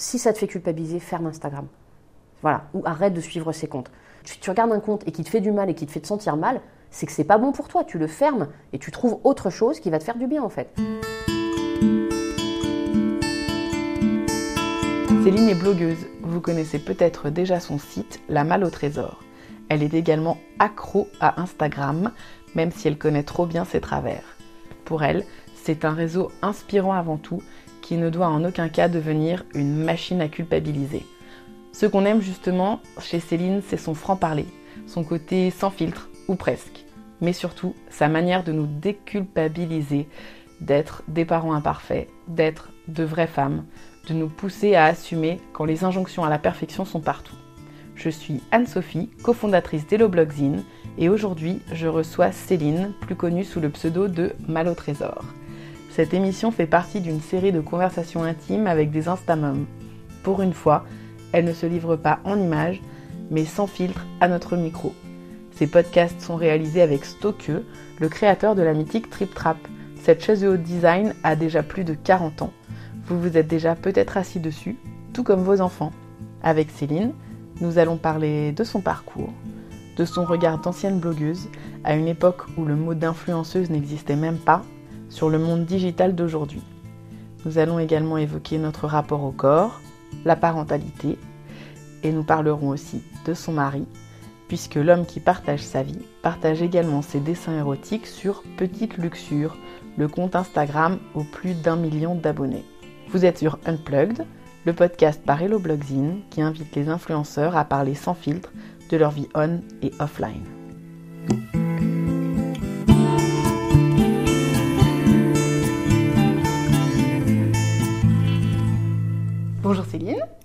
Si ça te fait culpabiliser, ferme Instagram. Voilà, ou arrête de suivre ces comptes. Tu, tu regardes un compte et qui te fait du mal et qui te fait te sentir mal, c'est que c'est pas bon pour toi. Tu le fermes et tu trouves autre chose qui va te faire du bien en fait. Céline est blogueuse. Vous connaissez peut-être déjà son site La Malle au Trésor. Elle est également accro à Instagram, même si elle connaît trop bien ses travers. Pour elle, c'est un réseau inspirant avant tout, qui ne doit en aucun cas devenir une machine à culpabiliser. Ce qu'on aime justement chez Céline, c'est son franc-parler, son côté sans filtre, ou presque, mais surtout sa manière de nous déculpabiliser, d'être des parents imparfaits, d'être de vraies femmes, de nous pousser à assumer quand les injonctions à la perfection sont partout. Je suis Anne-Sophie, cofondatrice d'Hello Blogzine, et aujourd'hui je reçois Céline, plus connue sous le pseudo de Mal au Trésor. Cette émission fait partie d'une série de conversations intimes avec des instamums. Pour une fois, elle ne se livre pas en images, mais sans filtre à notre micro. Ces podcasts sont réalisés avec Stokeux, le créateur de la mythique Trip Trap. Cette chaise de haut design a déjà plus de 40 ans. Vous vous êtes déjà peut-être assis dessus, tout comme vos enfants. Avec Céline, nous allons parler de son parcours, de son regard d'ancienne blogueuse, à une époque où le mot d'influenceuse n'existait même pas, sur le monde digital d'aujourd'hui. Nous allons également évoquer notre rapport au corps, la parentalité, et nous parlerons aussi de son mari, puisque l'homme qui partage sa vie partage également ses dessins érotiques sur Petite Luxure, le compte Instagram aux plus d'un million d'abonnés. Vous êtes sur Unplugged, le podcast par Hello Blogzine qui invite les influenceurs à parler sans filtre de leur vie on et offline.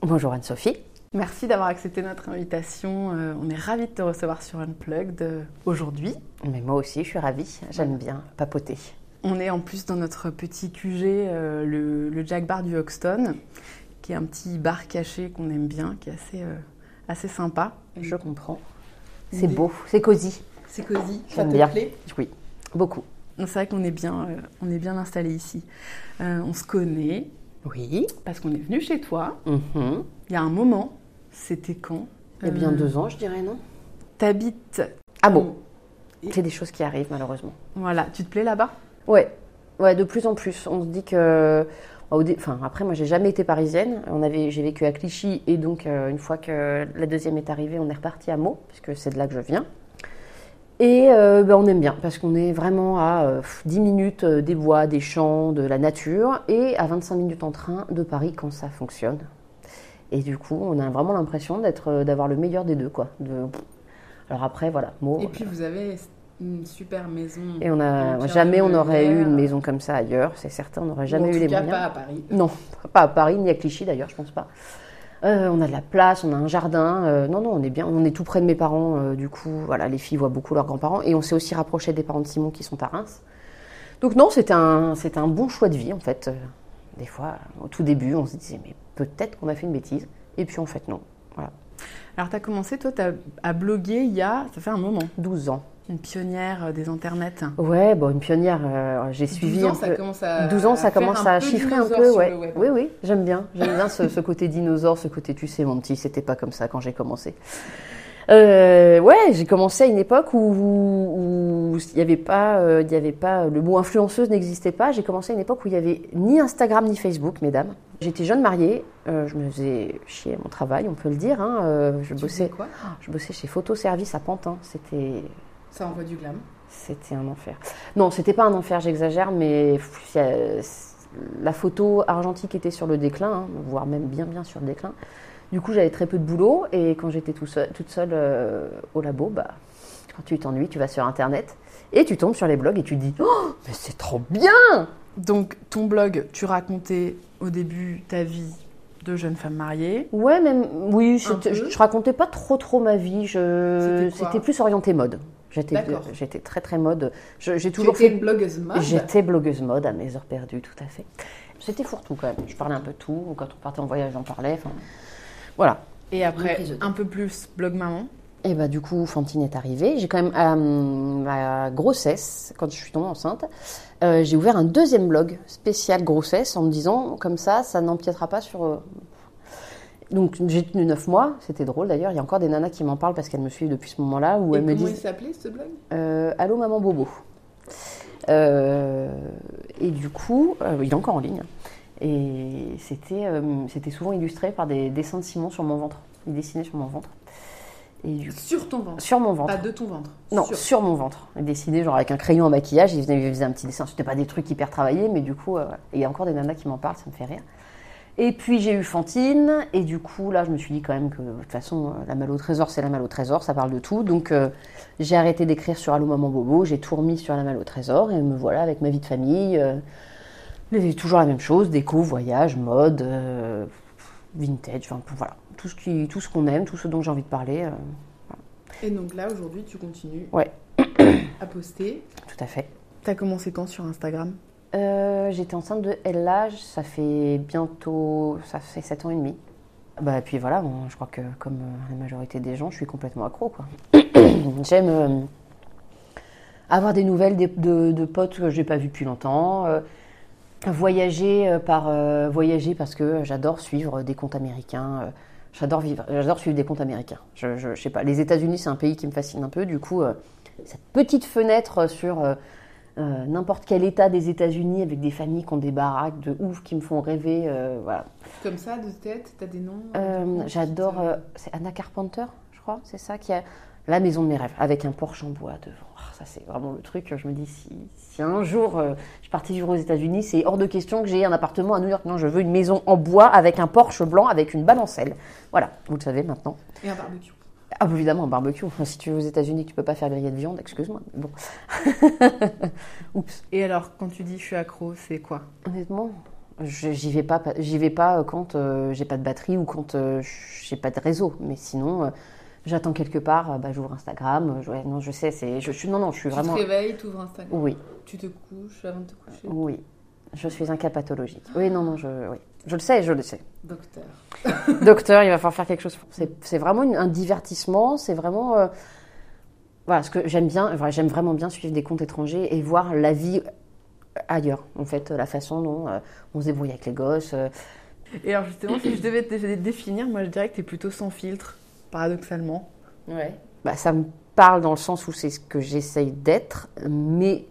Bonjour Anne-Sophie. Merci d'avoir accepté notre invitation. Euh, on est ravis de te recevoir sur Unplugged euh, aujourd'hui. Mais moi aussi, je suis ravie. J'aime bien papoter. On est en plus dans notre petit QG, euh, le, le Jack Bar du Hoxton, qui est un petit bar caché qu'on aime bien, qui est assez, assez sympa. Je comprends. C'est beau, c'est cosy. C'est cosy, ça te bien. plaît? Oui, beaucoup. C'est vrai qu'on est bien, on est bien installé ici. On se connaît Oui. parce qu'on est venu chez toi. Mhm. Il y a un moment, c'était quand Eh bien, Euh, deux ans, je dirais, non? T'habites. Ah bon? Et- C'est des choses qui arrivent, malheureusement. Voilà, tu te plais là-bas? Ouais, ouais, de plus en plus. On se dit que. dé- Enfin, après, moi, j'ai jamais été parisienne. On avait, j'ai vécu à Clichy, et donc, euh, une fois que la deuxième est arrivée, on est reparti à Meaux, puisque c'est de là que je viens. Et euh, ben, on aime bien, parce qu'on est vraiment à euh, 10 minutes euh, des bois, des champs, de la nature, et à 25 minutes en train de Paris quand ça fonctionne. Et du coup, on a vraiment l'impression d'être, euh, d'avoir le meilleur des deux, quoi. De... Alors après, voilà. Et puis vous avez une super maison. Et on a jamais on aurait eu une maison comme ça ailleurs, c'est certain, on n'aurait jamais en eu tout les cas, moyens. pas à Paris. Non, pas à Paris ni à Clichy d'ailleurs, je pense pas. Euh, on a de la place, on a un jardin. euh, non, non, on est bien. On est tout près de mes parents. euh, du coup, voilà, les filles voient beaucoup leurs grands-parents. Et on s'est aussi rapproché des parents de Simon qui sont à Reims. Donc non, c'était un, c'était un bon choix de vie en fait. Des fois, au tout début, on se disait mais peut-être qu'on a fait une bêtise. Et puis en fait non. Voilà, Alors, tu as commencé, toi, à bloguer il y a. Ça fait un moment. 12 ans. Une pionnière euh, des internets. Ouais, bon, une pionnière. euh, j'ai suivi 12 ans, un ça commence à. 12 ans, ça commence à chiffrer un peu, ouais. Oui, oui, j'aime bien. J'aime bien ce, ce côté dinosaure, ce côté tu sais, mon petit, c'était pas comme ça quand j'ai commencé. Euh, ouais, j'ai commencé à une époque où il y avait pas, euh, il y avait pas, le mot influenceuse n'existait pas. J'ai commencé à une époque où il y avait ni Instagram ni Facebook, mesdames. J'étais jeune mariée, euh, je me faisais chier à mon travail, on peut le dire. Hein, je Tu bossais, quoi? Je bossais chez Photoservice à Pantin. C'était Ça envoie du glam. c'était un enfer. Non, c'était pas un enfer, j'exagère, mais la photo argentique était sur le déclin, hein, voire même bien bien sur le déclin. Du coup, j'avais très peu de boulot et quand j'étais tout seul- toute seule euh, au labo, bah, quand tu t'ennuies, tu vas sur Internet et tu tombes sur les blogs et tu te dis Oh, mais c'est trop bien Donc, ton blog, tu racontais au début ta vie de jeune femme mariée. Ouais, même, oui, je, je racontais pas trop trop ma vie, c'était plus orienté mode. J'étais j'étais très très mode. Je- J'ai toujours fait blogueuse mode. J'étais blogueuse mode à mes heures perdues, tout à fait. C'était fourre-tout quand même. Je parlais un peu de tout. Quand on partait en voyage, j'en parlais. Enfin, voilà. Et après, un peu plus blog maman. Et bah du coup, Fantine est arrivée. J'ai quand même à ma grossesse, quand je suis tombée enceinte, euh, j'ai ouvert un deuxième blog spécial grossesse en me disant comme ça, ça n'empiétera pas sur. Donc j'ai tenu 9 mois, c'était drôle d'ailleurs. Il y a encore des nanas qui m'en parlent parce qu'elles me suivent depuis ce moment-là. Où Et elles me comment disent il s'appelait ce blog euh, Allô maman Bobo. Euh, et du coup, euh, il est encore en ligne. Et c'était euh, c'était souvent illustré par des dessins de Simon sur mon ventre. Il dessinait sur mon ventre. Et du Sur ton ventre? sur mon ventre. Pas de ton ventre. Non, Sur. sur, mon ventre. Il dessinait genre avec un crayon en maquillage, il faisait, il faisait un petit dessin. C'était pas des trucs hyper travaillés, mais du coup, il y a encore des nanas qui m'en parlent, ça me fait rire. Et puis j'ai eu Fantine, et du coup, là, je me suis dit quand même que de toute façon, euh, la malle au trésor, c'est la malle au trésor, ça parle de tout. Donc euh, j'ai arrêté d'écrire sur Allô Maman Bobo, j'ai tout remis sur la malle au trésor, et me voilà avec ma vie de famille. euh, toujours la même chose, déco, voyage, mode, euh, vintage, enfin voilà. Tout ce qui- tout ce qu'on aime, tout ce dont j'ai envie de parler, Et donc là, aujourd'hui, tu continues Ouais. à poster. tout à fait. T'as commencé quand sur Instagram? Euh, J'étais enceinte de Ella, ça fait bientôt, ça fait 7 ans et demi. Bah puis voilà, je crois que comme euh, la majorité des gens, je suis complètement accro. J'aime euh, avoir des nouvelles de, potes que je n'ai pas vus depuis longtemps. voyager par voyager parce que j'adore suivre des comptes américains. j'adore vivre, j'adore suivre des comptes américains. Je, sais pas, les États-Unis c'est un pays qui me fascine un peu. Du coup, cette petite fenêtre sur euh, n'importe quel état des États-Unis avec des familles qui ont des baraques de ouf qui me font rêver. euh, voilà. Comme ça, de tête, t'as des noms Euh, J'adore. c'est Anna Carpenter, je crois, c'est ça qui a la maison de mes rêves avec un Porsche en bois devant. Ah, ça c'est vraiment le truc. Je me dis si, si un jour je partais vivre aux États-Unis, c'est hors de question que j'ai un appartement à New York. Non, je veux une maison en bois avec un Porsche blanc avec une balancelle. Voilà, vous le savez maintenant. Et un barbecue. Ah, bah, évidemment, un barbecue. Si tu es aux États-Unis, tu peux pas faire griller de viande, excuse-moi. Bon. Et alors, quand tu dis je suis accro, c'est quoi? Honnêtement, j'y vais pas. J'y vais pas quand euh, j'ai pas de batterie ou quand euh, j'ai pas de réseau. Mais sinon, euh, j'attends quelque part. euh, bah, j'ouvre Instagram. euh, je- ouais, non, je sais. C'est. Je suis. Non, non, je suis Tu vraiment. te réveilles, tu ouvres Instagram? Oui, Tu te couches avant de te coucher? oui. Je suis un cas pathologique. Oui, non, non, je. Oui. Je le sais, je le sais. Docteur. Docteur, il va falloir faire quelque chose. C'est c'est vraiment une- un divertissement. C'est vraiment. Voilà, ce que j'aime bien. J'aime vraiment bien suivre des comptes étrangers et voir la vie ailleurs. En fait, la façon dont euh, on se débrouille avec les gosses. euh, Et alors, justement, si je devais te dé- définir, moi je dirais que t'es plutôt sans filtre, paradoxalement. Bah, ça me parle dans le sens où c'est ce que j'essaye d'être, mais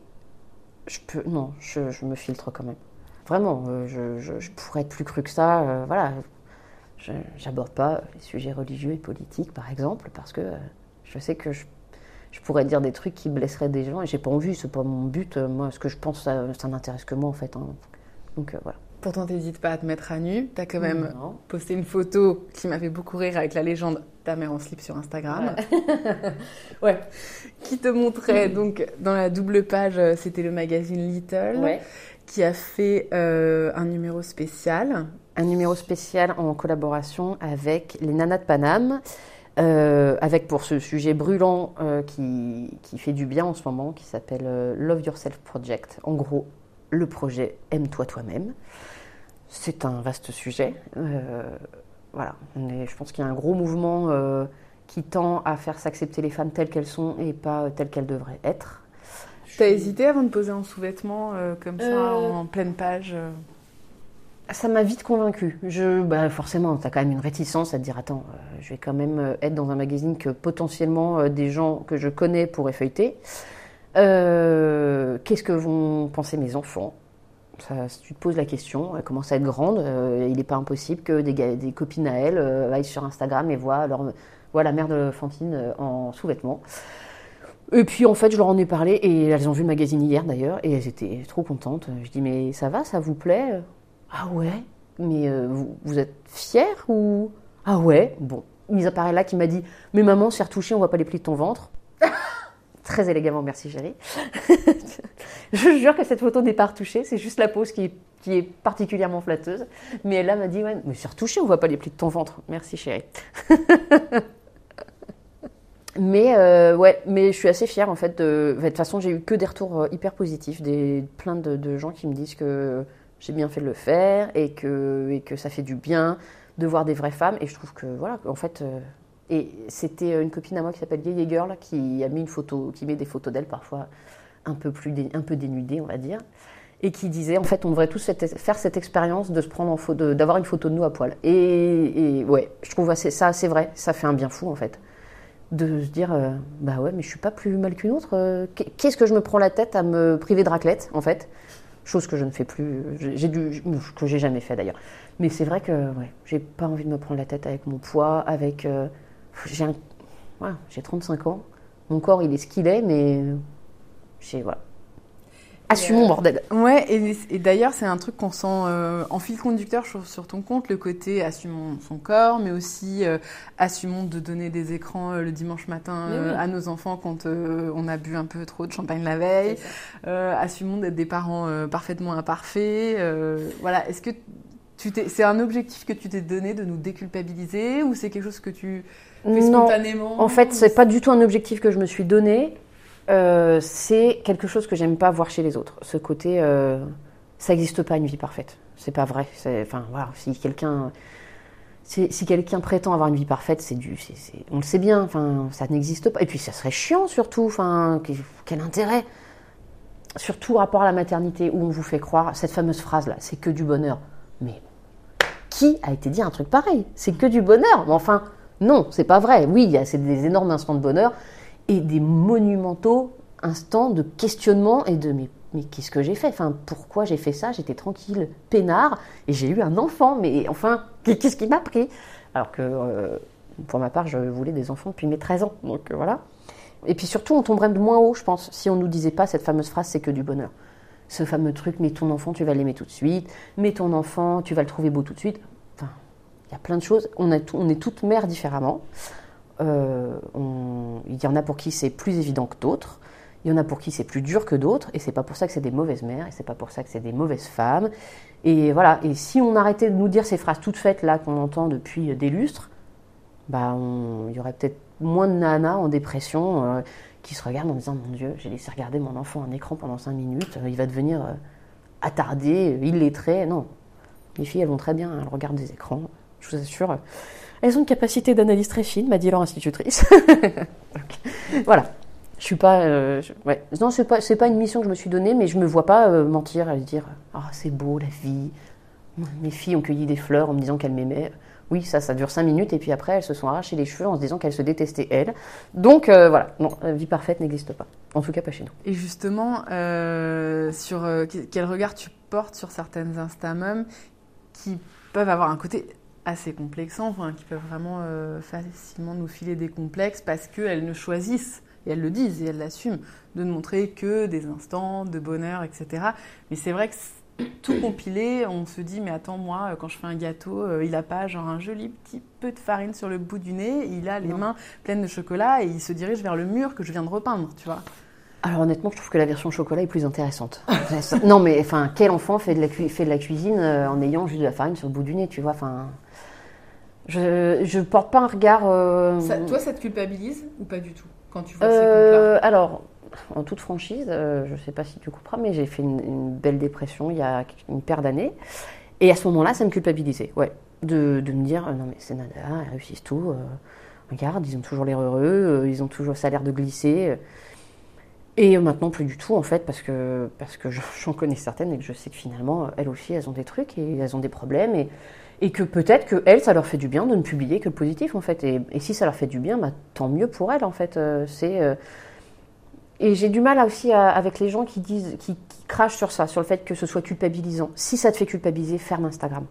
je peux. Non, je, je me filtre quand même. Vraiment, euh, je, je- je pourrais être plus cru que ça. voilà. J'aborde pas les sujets religieux et politiques, par exemple, parce que je sais que je, je pourrais dire des trucs qui blesseraient des gens et j'ai pas envie, c'est pas mon but. Moi, ce que je pense, ça, ça n'intéresse que moi, en fait. hein. Donc euh, voilà. Pourtant, t'hésites pas à te mettre à nu. T'as quand même Non. posté une photo qui m'a fait beaucoup rire avec la légende ta mère en slip sur Instagram. Ouais. Qui te montrait donc dans la double page, euh, c'était le magazine Little, Ouais. qui a fait euh, un numéro spécial. un numéro spécial en collaboration avec les Nanas de Paname, euh, avec pour ce sujet brûlant euh, qui, qui fait du bien en ce moment, qui s'appelle euh, Love Yourself Project. En gros, le projet Aime-toi toi-même. C'est un vaste sujet. Euh, voilà, On est- je pense qu'il y a un gros mouvement euh, qui tend à faire s'accepter les femmes telles qu'elles sont et pas telles qu'elles devraient être. T'as hésité avant de poser un sous-vêtement euh, comme ça Euh, en pleine page euh Ça m'a vite convaincue. Je, bah forcément, tu as quand même une réticence à dire attends, euh, je vais quand même euh, être dans un magazine que potentiellement euh, des gens que je connais pourraient feuilleter. Qu'est-ce que vont penser mes enfants? Tu te poses la question, elle commence à être grande. il n'est pas impossible que des, copines à elle aillent sur Instagram et voient, leur, voient la mère de Fantine en sous-vêtements. Et puis en fait, je leur en ai parlé et elles ont vu le magazine hier d'ailleurs et elles étaient trop contentes. Je dis mais ça va, ça vous plaît? Ah ouais? Mais euh, vous, vous êtes fière ou? Ah ouais? Bon, mis à part là qui m'a dit mais maman, c'est retouché, on voit pas les plis de ton ventre. Très élégamment, merci chérie. je jure que cette photo n'est pas retouchée, c'est juste la pose qui est, qui est particulièrement flatteuse. Mais elle m'a dit ouais, mais c'est retouché, on voit pas les plis de ton ventre. Merci chérie. Mais euh, ouais, mais je suis assez fière en fait. De, de toute façon, j'ai eu que des retours euh, hyper positifs, des plein de, de gens qui me disent que j'ai bien fait de le faire et que et que ça fait du bien de voir des vraies femmes. Et je trouve que voilà, en fait, euh, et c'était une copine à moi qui s'appelle Yeye Girl qui a mis une photo, qui met des photos d'elle parfois un peu plus un peu dénudées, on va dire. et qui disait en fait on devrait tous faire cette expérience de se prendre en photo, d'avoir une photo de nous à poil. Et, ouais, je trouve assez, ça assez vrai, ça fait un bien fou en fait. De se dire, euh, bah ouais, mais je suis pas plus mal qu'une autre. Euh, qu'est-ce que je me prends la tête à me priver de raclette en fait? Chose que je ne fais plus, j'ai dû, que j'ai jamais fait d'ailleurs. Mais c'est vrai que ouais, j'ai pas envie de me prendre la tête avec mon poids, avec. Euh, j'ai j'ai 35 ans, mon corps il est ce qu'il est, mais j'ai voilà Assumons, bordel. Ouais, et, d'ailleurs, c'est un truc qu'on sent euh, en fil conducteur sur, ton compte, le côté assumons son corps, mais aussi euh, assumons de donner des écrans euh, le dimanche matin à nos enfants quand on a bu un peu trop de champagne la veille. assumons d'être des parents parfaitement imparfaits. voilà, est-ce que tu c'est un objectif que tu t'es donné de nous déculpabiliser ou c'est quelque chose que tu fais spontanément En fait, c'est pas du tout un objectif que je me suis donné. Euh, c'est quelque chose que j'aime pas voir chez les autres. Ce côté, euh, ça n'existe pas une vie parfaite. C'est pas vrai. Enfin, voilà, si quelqu'un, si, quelqu'un prétend avoir une vie parfaite, c'est du, on le sait bien. Enfin, ça n'existe pas. Et puis, ça serait chiant surtout. Enfin, quel intérêt? Surtout rapport à la maternité où on vous fait croire cette fameuse phrase là, c'est que du bonheur. Mais qui a été dit un truc pareil? C'est que du bonheur. Mais enfin, non, c'est pas vrai. Oui, il y a des énormes instants de bonheur et des monumentaux instants de questionnement et de mais, mais qu'est-ce que j'ai fait? Enfin, pourquoi j'ai fait ça? J'étais tranquille, peinard, et j'ai eu un enfant. Mais enfin, qu'est-ce qui m'a pris? Alors que euh, pour ma part, je voulais des enfants depuis mes 13 ans. Donc euh, voilà. Et puis surtout, on tomberait de moins haut, je pense, si on ne nous disait pas cette fameuse phrase c'est que du bonheur. Ce fameux truc, mais ton enfant, tu vas l'aimer tout de suite, mais ton enfant, tu vas le trouver beau tout de suite. Enfin, il y a plein de choses. On, on est toutes mères différemment. Euh, il y en a pour qui c'est plus évident que d'autres. Il y en a pour qui c'est plus dur que d'autres, et c'est pas pour ça que c'est des mauvaises mères, et c'est pas pour ça que c'est des mauvaises femmes. Et voilà. Et si on arrêtait de nous dire ces phrases toutes faites là qu'on entend depuis des lustres, bah, il y aurait peut-être moins de nanas en dépression euh, qui se regardent en disant mon Dieu, j'ai laissé regarder mon enfant en écran pendant 5 minutes, euh, il va devenir attardé, illettré. Non, les filles elles vont très bien, elles regardent des écrans, je vous assure. Elles ont une capacité d'analyse très fine, m'a dit leur institutrice. voilà. Je suis pas. Euh. Non, c'est pas, pas une mission que je me suis donnée, mais je me vois pas euh, mentir et dire Ah, c'est beau la vie. Mes filles ont cueilli des fleurs en me disant qu'elles m'aimaient. Oui, ça, ça dure cinq minutes, et puis après, elles se sont arrachées les cheveux en se disant qu'elles se détestaient elles. Donc euh, voilà, non, la vie parfaite n'existe pas. En tout cas, pas chez nous. Et justement, sur quel regard tu portes sur certaines Instamums qui peuvent avoir un côté assez complexants, enfin, qui peuvent vraiment euh, facilement nous filer des complexes parce qu'elles ne choisissent, et elles le disent et elles l'assument, de ne montrer que des instants de bonheur, etc. Mais c'est vrai que tout compilé, on se dit, mais attends, moi, quand je fais un gâteau, euh, il n'a pas genre un joli petit peu de farine sur le bout du nez, il a les mains pleines de chocolat et il se dirige vers le mur que je viens de repeindre, tu vois. Alors honnêtement, je trouve que la version chocolat est plus intéressante. non mais enfin, quel enfant fait de la, fait de la cuisine euh, en ayant juste de la farine sur le bout du nez, tu vois Enfin, je je porte pas un regard. Euh, toi, ça te culpabilise ou pas du tout quand tu vois ces euh, Alors, en toute franchise, je ne sais pas si tu comprends, mais j'ai fait une, belle dépression il y a une paire d'années, et à ce moment-là, ça me culpabilisait, ouais, de, de me dire non mais c'est nada, ils réussissent tout. regarde, ils ont toujours l'air heureux, ils ont toujours ça a l'air de glisser. Et maintenant, plus du tout, en fait, parce que, parce que j'en connais certaines et que je sais que finalement, elles aussi, elles ont des trucs et elles ont des problèmes. Et, et que peut-être que elles, ça leur fait du bien de ne publier que le positif, en fait. Et, si ça leur fait du bien, bah, tant mieux pour elles, en fait. Euh, c'est. Euh, et j'ai du mal aussi avec les gens qui disent, qui, qui, crachent sur ça, sur le fait que ce soit culpabilisant. Si ça te fait culpabiliser, ferme Instagram.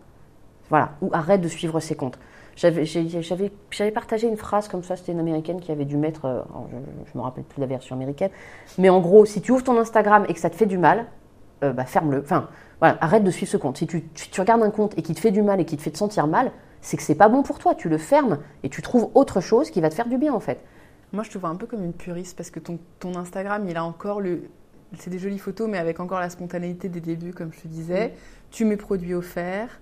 Voilà. Ou arrête de suivre ces comptes. J'avais partagé une phrase comme ça, c'était une américaine qui avait dû mettre, euh, je ne me rappelle plus la version américaine, mais en gros, si tu ouvres ton Instagram et que ça te fait du mal, euh, bah ferme-le. Enfin, voilà, arrête de suivre ce compte. Si tu, tu, regardes un compte et qui te fait du mal et qui te fait te sentir mal, c'est que c'est pas bon pour toi. Tu le fermes et tu trouves autre chose qui va te faire du bien en fait. Moi, je te vois un peu comme une puriste parce que ton, ton Instagram, il a encore le. C'est des jolies photos, mais avec encore la spontanéité des débuts, comme je te disais. Tu mets produits offerts.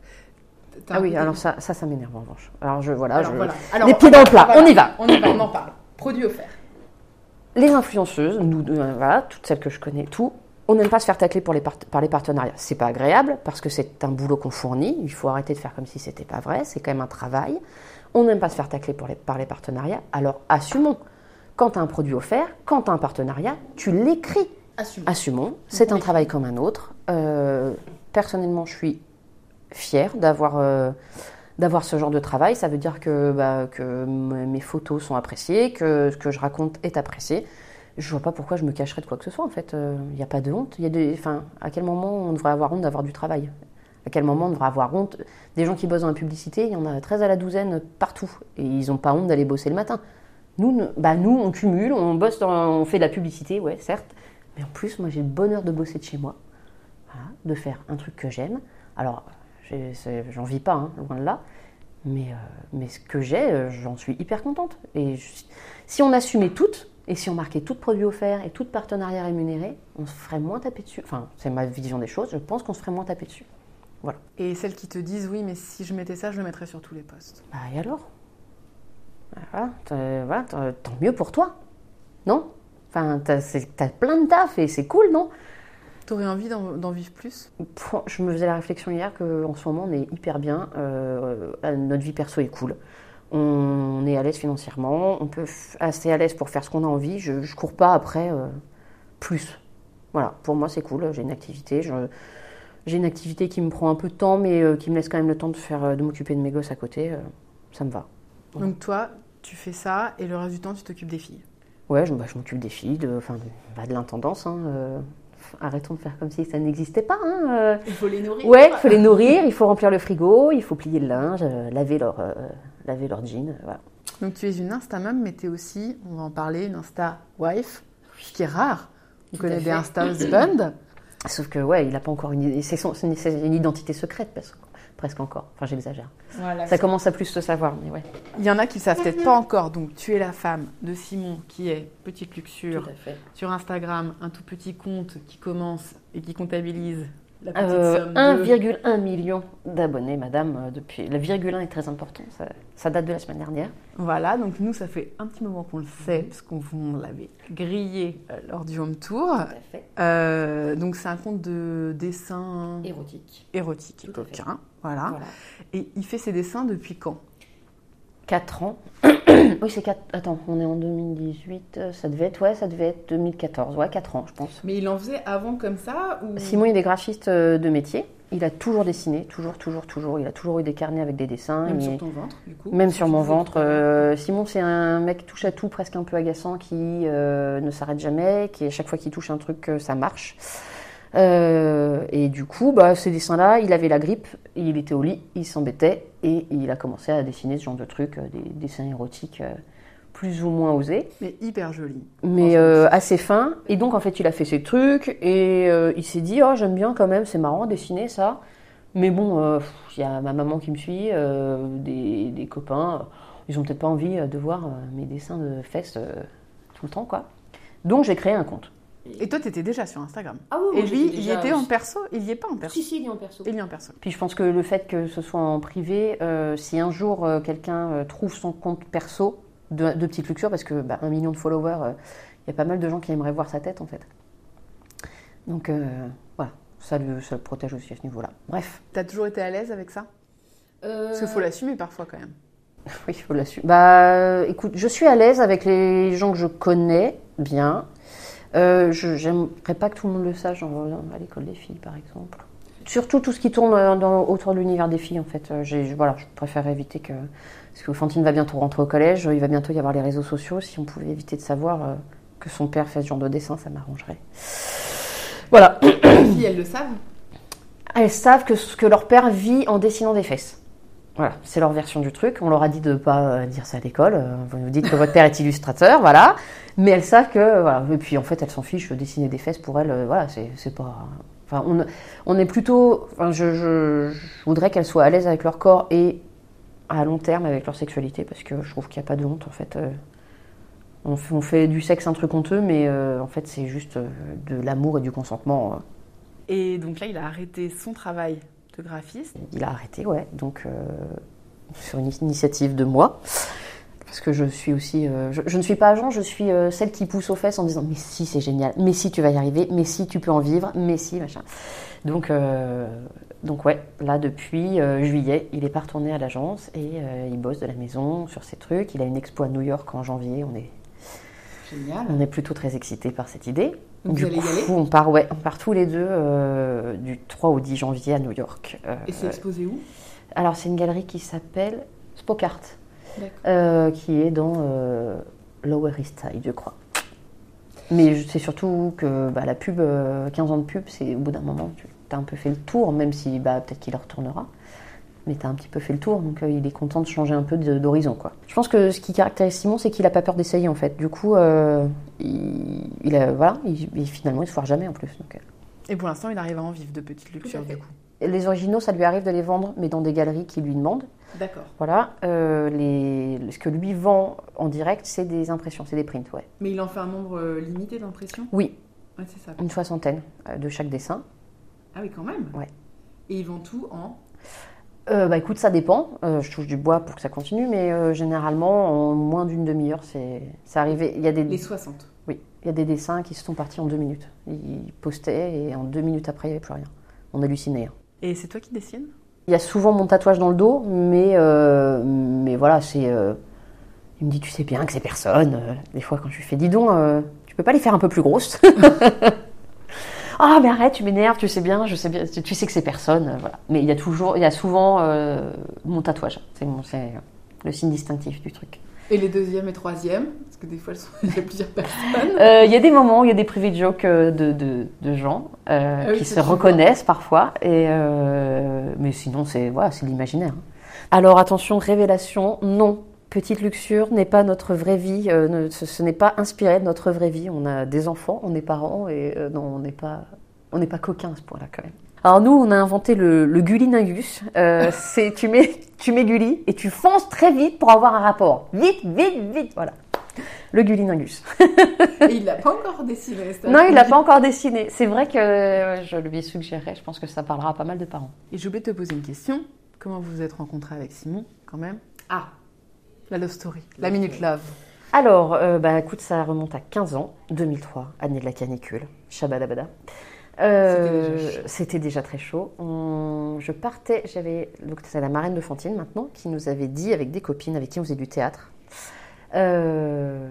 Ah oui, alors ça, ça, ça m'énerve en revanche. Alors je, voilà, les pieds dans le plat, on y va. On y va, on en parle. Produits offerts. Les influenceuses, nous, euh, voilà, toutes celles que je connais, tout, on n'aime pas se faire tacler pour les par les partenariats. C'est pas agréable parce que c'est un boulot qu'on fournit. Il faut arrêter de faire comme si c'était pas vrai. C'est quand même un travail. On n'aime pas se faire tacler pour les, par les partenariats. Alors assumons. Quand tu as un produit offert, quand tu as un partenariat, tu l'écris Assumons. C'est un travail comme un autre. Euh, personnellement, je suis fière d'avoir euh, d'avoir ce genre de travail. Ça veut dire que, bah, que mes photos sont appréciées, que ce que je raconte est apprécié. Je vois pas pourquoi je me cacherais de quoi que ce soit. En fait, il n'y a pas de honte. Y a des, enfin, à quel moment on devrait avoir honte d'avoir du travail? À quel moment on devrait avoir honte? Des gens qui bossent dans la publicité, il y en a 13 à la douzaine partout, et ils n'ont pas honte d'aller bosser le matin. Nous, bah nous, on cumule, on bosse, on fait de la publicité, ouais, certes, mais en plus, moi, j'ai le bonheur de bosser de chez moi, de faire un truc que j'aime. Alors, j'en vis pas, hein, loin de là, mais, euh, mais ce que j'ai, euh, j'en suis hyper contente. Et si on assumait toutes, et si on marquait tout produit offert et tout partenariat rémunéré, on se ferait moins taper dessus. Enfin, c'est ma vision des choses, je pense qu'on se ferait moins taper dessus. Voilà. Et celles qui te disent, oui, mais si je mettais ça, je le mettrais sur tous les postes. Bah, et alors? Voilà, tant mieux pour toi, non? Enfin, t'as plein de taf et c'est cool, non? T'aurais envie d'en vivre plus? Je me faisais la réflexion hier qu'en ce moment, on est hyper bien. Euh, notre vie perso est cool. On est à l'aise financièrement. On peut assez à l'aise pour faire ce qu'on a envie. Je, ne cours pas après euh, plus. Voilà, pour moi, c'est cool. J'ai une activité. j'ai une activité qui me prend un peu de temps, mais euh, qui me laisse quand même le temps de, faire, de m'occuper de mes gosses à côté. ça me va. Donc toi, tu fais ça et le reste du temps, tu t'occupes des filles? Ouais, je, bah, je m'occupe des filles, de, enfin, de, bah, de l'intendance. Hein, euh, arrêtons de faire comme si ça n'existait pas. Hein, euh. Il faut les nourrir. Ouais, il faut les nourrir, il faut remplir le frigo, il faut plier le linge, euh, laver leur, laver leur jean. Voilà. Donc tu es une Insta-mum, mais tu es aussi, on va en parler, une Insta-wife, ce qui est rare. On connaît des Insta-husband. Sauf que, ouais, il n'a pas encore une, c'est une identité secrète, parce que presque encore. Enfin, j'exagère. ça commence à plus se savoir, mais ouais. Il y en a qui ne savent peut-être pas encore. Donc, tu es la femme de Simon, qui est Petite Luxure, sur Instagram, un tout petit compte qui commence et qui comptabilise 1,1 euh, million d'abonnés, madame, euh, depuis. Le virgule 1 est très important, ça, date de la semaine dernière. Voilà, donc nous, ça fait un petit moment qu'on le sait, parce qu'on l'avait grillé euh, lors du home tour. donc c'est un compte de dessin érotique. Érotique, voilà. voilà. Et il fait ses dessins depuis quand? 4 ans. oui, c'est 4. Attends, on est en 2018. Ça devait être, ouais, ça devait être 2014. Ouais, 4 ans, je pense. Mais il en faisait avant comme ça Simon, il est graphiste euh, de métier. Il a toujours dessiné, toujours, toujours, toujours. Il a toujours eu des carnets avec des dessins. Même sur ton ventre, du coup? Même sur mon ventre. Euh, Simon, c'est un mec touche à tout, presque un peu agaçant, qui euh, ne s'arrête jamais, qui à chaque fois qu'il touche un truc, ça marche. Euh, et du coup, bah, ces dessins-là, il avait la grippe, il était au lit, il s'embêtait et il a commencé à dessiner ce genre de trucs, euh, des dessins érotiques euh, plus ou moins osés. Mais hyper jolis. Mais assez fins. Et donc, en fait, il a fait ses trucs et il s'est dit, oh, j'aime bien quand même, c'est marrant dessiner ça. Mais bon, il y a ma maman qui me suit, des, des, copains, ils ont peut-être pas envie de voir mes dessins de fesses tout le temps, quoi. Donc, j'ai créé un compte. Et toi, tu étais déjà sur Instagram. Ah oui, Et lui, il y était en perso Il y est pas en perso Si, si, il y est en perso. Il y est en perso. Puis je pense que le fait que ce soit en privé, euh, si un jour euh, quelqu'un euh, trouve son compte perso de, de Petite Luxure, parce que bah, un million de followers, il y a pas mal de gens qui aimeraient voir sa tête en fait. Donc voilà, ça le, ça le, protège aussi à ce niveau-là. Bref. T'as toujours été à l'aise avec ça? Parce qu'il faut l'assumer parfois quand même. oui, il faut l'assumer. Bah écoute, je suis à l'aise avec les gens que je connais bien. Euh, je n'aimerais pas que tout le monde le sache à l'école des filles, par exemple. Surtout tout ce qui tourne euh, dans, autour de l'univers des filles, en fait. Euh, voilà, je préfère éviter que. Parce que Fantine va bientôt rentrer au collège, il va bientôt y avoir les réseaux sociaux. Si on pouvait éviter de savoir que son père fait ce genre de dessin, ça m'arrangerait. Voilà. Les filles, elles le savent? Elles savent que, que leur père vit en dessinant des fesses. Voilà, c'est leur version du truc. On leur a dit de ne pas euh, dire ça à l'école. Euh, vous nous dites que votre père est illustrateur, voilà. Mais elles savent que, voilà. Et puis en fait, elles s'en fichent. Dessiner des fesses pour elles, euh, voilà, c'est pas. Enfin, on, on est plutôt. Enfin, je, je, voudrais qu'elles soient à l'aise avec leur corps et à long terme avec leur sexualité parce que je trouve qu'il n'y a pas de honte en fait. On fait, on fait, du sexe un truc honteux, mais en fait, c'est juste de l'amour et du consentement. Et donc là, il a arrêté son travail de graphiste Il a arrêté, ouais. Donc, euh, sur une initiative de moi. Parce que je suis aussi. Euh, je, ne suis pas agent, je suis euh, celle qui pousse aux fesses en disant Mais si, c'est génial. Mais si, tu vas y arriver. Mais si, tu peux en vivre. Mais si, machin. Donc, donc ouais, là, depuis juillet, il est pas retourné à l'agence et il bosse de la maison sur ses trucs. Il a une expo à New York en janvier. On est Génial. On est plutôt très excités par cette idée. Donc du vous allez y coup, aller on part, ouais, on part tous les deux euh, du 3 au 10 janvier à New York. Euh, Et c'est exposé où? alors, c'est une galerie qui s'appelle Spokart, euh, qui est dans euh, Lower East Side, je crois. Mais je- c'est surtout que bah, la pub, euh, 15 ans de pub, c'est au bout d'un moment, tu as un peu fait le tour, même si bah, peut-être qu'il retournera. Mais tu as un petit peu fait le tour, donc euh, il est content de changer un peu d'horizon. quoi. Je pense que ce qui caractérise Simon, c'est qu'il a pas peur d'essayer en fait. Du coup, euh, il, il a- voilà, il, il- finalement, il se foire jamais en plus. donc, euh. Et pour l'instant, il arrive à en vivre de petites fait. du coup. Les originaux, ça lui arrive de les vendre, mais dans des galeries qui lui demandent. D'accord. Voilà, euh, les, ce que lui vend en direct, c'est des impressions, c'est des prints, ouais. Mais il en fait un nombre limité d'impressions? Oui, Ouais, c'est ça. une soixantaine de chaque dessin. Ah oui, quand même? Ouais. Et ils vont tout en? Euh, bah écoute, ça dépend. Euh, je touche du bois pour que ça continue, mais euh, généralement, en moins d'une demi-heure, c'est arrivé. Il y, a des, les 60. oui, il y a des dessins qui se sont partis en deux minutes. Ils postaient et en deux minutes après, il n'y avait plus rien. On hallucinait. hein. Et c'est toi qui dessines? Il y a souvent mon tatouage dans le dos, mais, euh, mais voilà, c'est. il me dit, tu sais bien que c'est personne. Des fois, quand je lui fais, dis donc, tu peux pas les faire un peu plus grosses? Ah, mais arrête, tu m'énerves, tu sais bien, je sais bien, tu sais que c'est personne. euh, Voilà. Mais il y a toujours, il y a souvent euh, mon tatouage. C'est mon- c'est le signe distinctif du truc. Et les deuxième et troisième Parce que des fois, elles sont- il y a plusieurs personnes. Euh, Il y a des moments où il y a des privés jokes euh, de, de, de gens euh, Ah oui, qui se reconnaissent parfois, et euh, mais sinon c'est voilà, l'imaginaire. Alors attention, révélation, non. Petite luxure n'est pas notre vraie vie, euh, ne- ce, ce n'est pas inspiré de notre vraie vie. On a des enfants, on est parents et euh, non, on n'est pas, on n'est pas coquin à ce point-là quand même. Alors nous, on a inventé le, le Gulliningus. Euh, c'est tu mets, tu mets Gulli et tu fonces très vite pour avoir un rapport. Vite, vite, vite, voilà. Le Gulliningus. Et il l'a pas encore dessiné. ça. Non, il l'a pas encore dessiné. C'est vrai que je lui suggérerais, je pense que ça parlera à pas mal de parents. Et j'ai oublié de te poser une question. Comment vous vous êtes rencontré avec Simon, quand même? Ah La love story. La minute love. Alors, euh, bah écoute, ça remonte à 15 ans, 2003, année de la canicule, shabadabada. Euh, C'était déjà très chaud. On- je partais, j'avais, donc c'est la marraine de Fantine maintenant, qui nous avait dit avec des copines avec qui on faisait du théâtre. euh,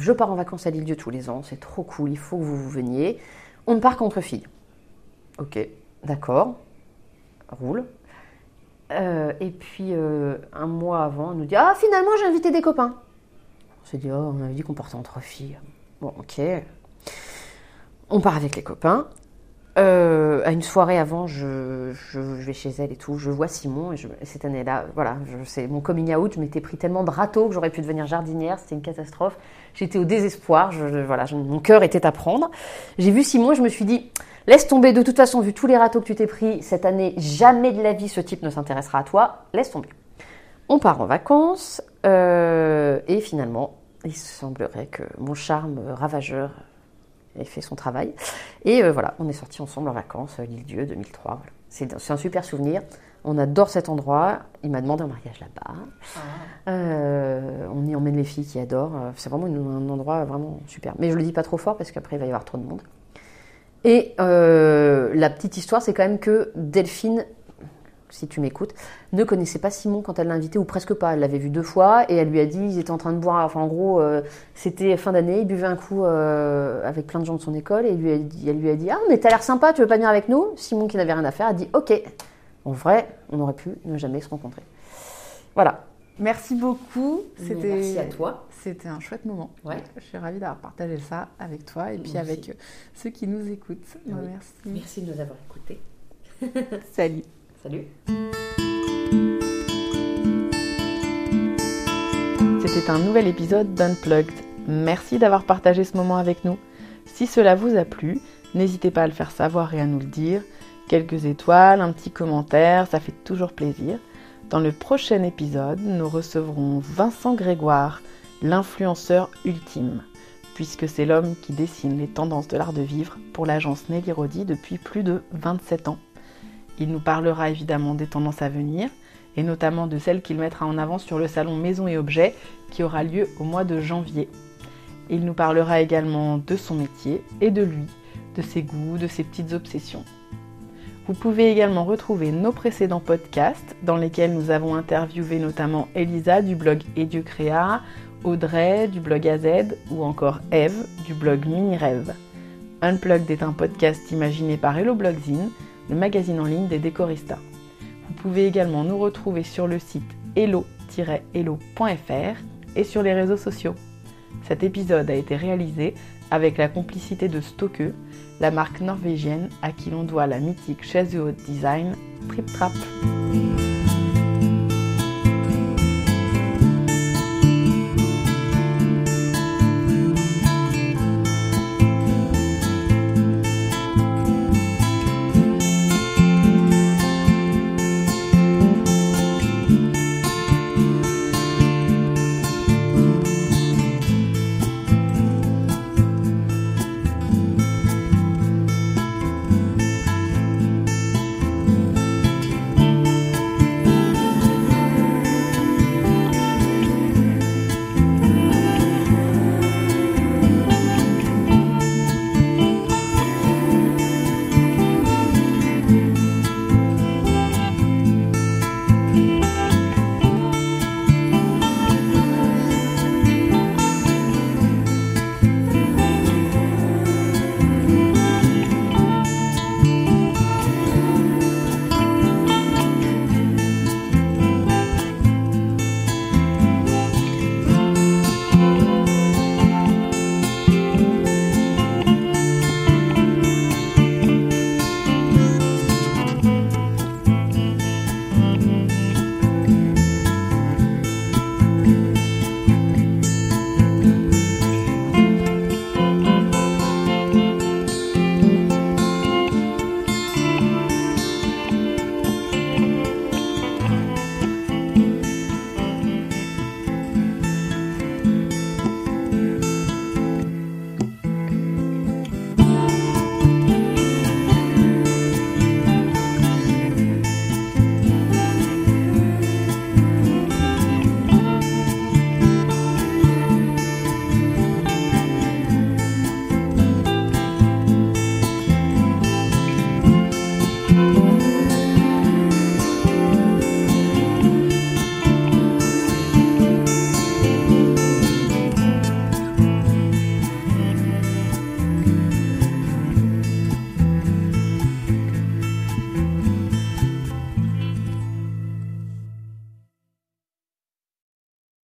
je pars en vacances à l'île-dieu tous les ans, c'est trop cool, il faut que vous, vous veniez. On part qu'entre filles. Ok, d'accord, roule. Euh, et puis euh, un mois avant, elle nous dit Ah, finalement, j'ai invité des copains. On s'est dit Oh, on avait dit qu'on partait entre filles. Bon, ok. On part avec les copains. Euh, à une soirée avant, je, vais chez elle et tout. Je vois Simon et, cette année-là, voilà, c'est mon coming out. Je m'étais pris tellement de râteaux que j'aurais pu devenir jardinière. C'était une catastrophe. J'étais au désespoir. Voilà, mon cœur était à prendre. J'ai vu Simon et je me suis dit Laisse tomber, de toute façon, vu tous les râteaux que tu t'es pris cette année, jamais de la vie ce type ne s'intéressera à toi. Laisse tomber. On part en vacances euh, et finalement, il semblerait que mon charme ravageur ait fait son travail. Et euh, voilà, on est sortis ensemble en vacances, euh, l'île Dieu 2003. Voilà. C'est un super souvenir. On adore cet endroit. Il m'a demandé un mariage là-bas. Euh, on y emmène les filles qui adorent. C'est vraiment un endroit vraiment super. Mais je le dis pas trop fort parce qu'après il va y avoir trop de monde. Et euh, la petite histoire, c'est quand même que Delphine, si tu m'écoutes, ne connaissait pas Simon quand elle l'a invité, ou presque pas. Elle l'avait vu deux fois et elle lui a dit, ils étaient en train de boire, enfin en gros, euh, c'était fin d'année, ils buvaient un coup euh, avec plein de gens de son école et lui a dit- elle lui a dit, ah mais t'as l'air sympa, tu veux pas venir avec nous? Simon qui n'avait rien à faire a dit, ok. En vrai, on aurait pu ne jamais se rencontrer. Voilà. Merci beaucoup. C'était Merci à toi. C'était un chouette moment. Ouais. Je suis ravie d'avoir partagé ça avec toi et puis avec ceux qui nous écoutent. Oui. Merci. Merci de nous avoir écoutés. Salut. Salut. C'était un nouvel épisode d'Unplugged. Merci d'avoir partagé ce moment avec nous. Si cela vous a plu, n'hésitez pas à le faire savoir et à nous le dire. Quelques étoiles, un petit commentaire, ça fait toujours plaisir. Dans le prochain épisode, nous recevrons Vincent Grégoire, l'influenceur ultime, puisque c'est l'homme qui dessine les tendances de l'art de vivre pour l'agence Nelly Rodi depuis plus de 27 ans. Il nous parlera évidemment des tendances à venir, et notamment de celles qu'il mettra en avant sur le salon Maison et Objets qui aura lieu au mois de janvier. Il nous parlera également de son métier et de lui, de ses goûts, de ses petites obsessions. Vous pouvez également retrouver nos précédents podcasts dans lesquels nous avons interviewé notamment Elisa du blog Créa Audrey du blog AZ ou encore Eve du blog Mini Rêve. Unplugged est un podcast imaginé par Hello Blogzine, le magazine en ligne des décoristas. Vous pouvez également nous retrouver sur le site hello-hello.fr et sur les réseaux sociaux. Cet épisode a été réalisé avec la complicité de Stoke, la marque norvégienne à qui l'on doit la mythique chaise de haute design Trip Trap.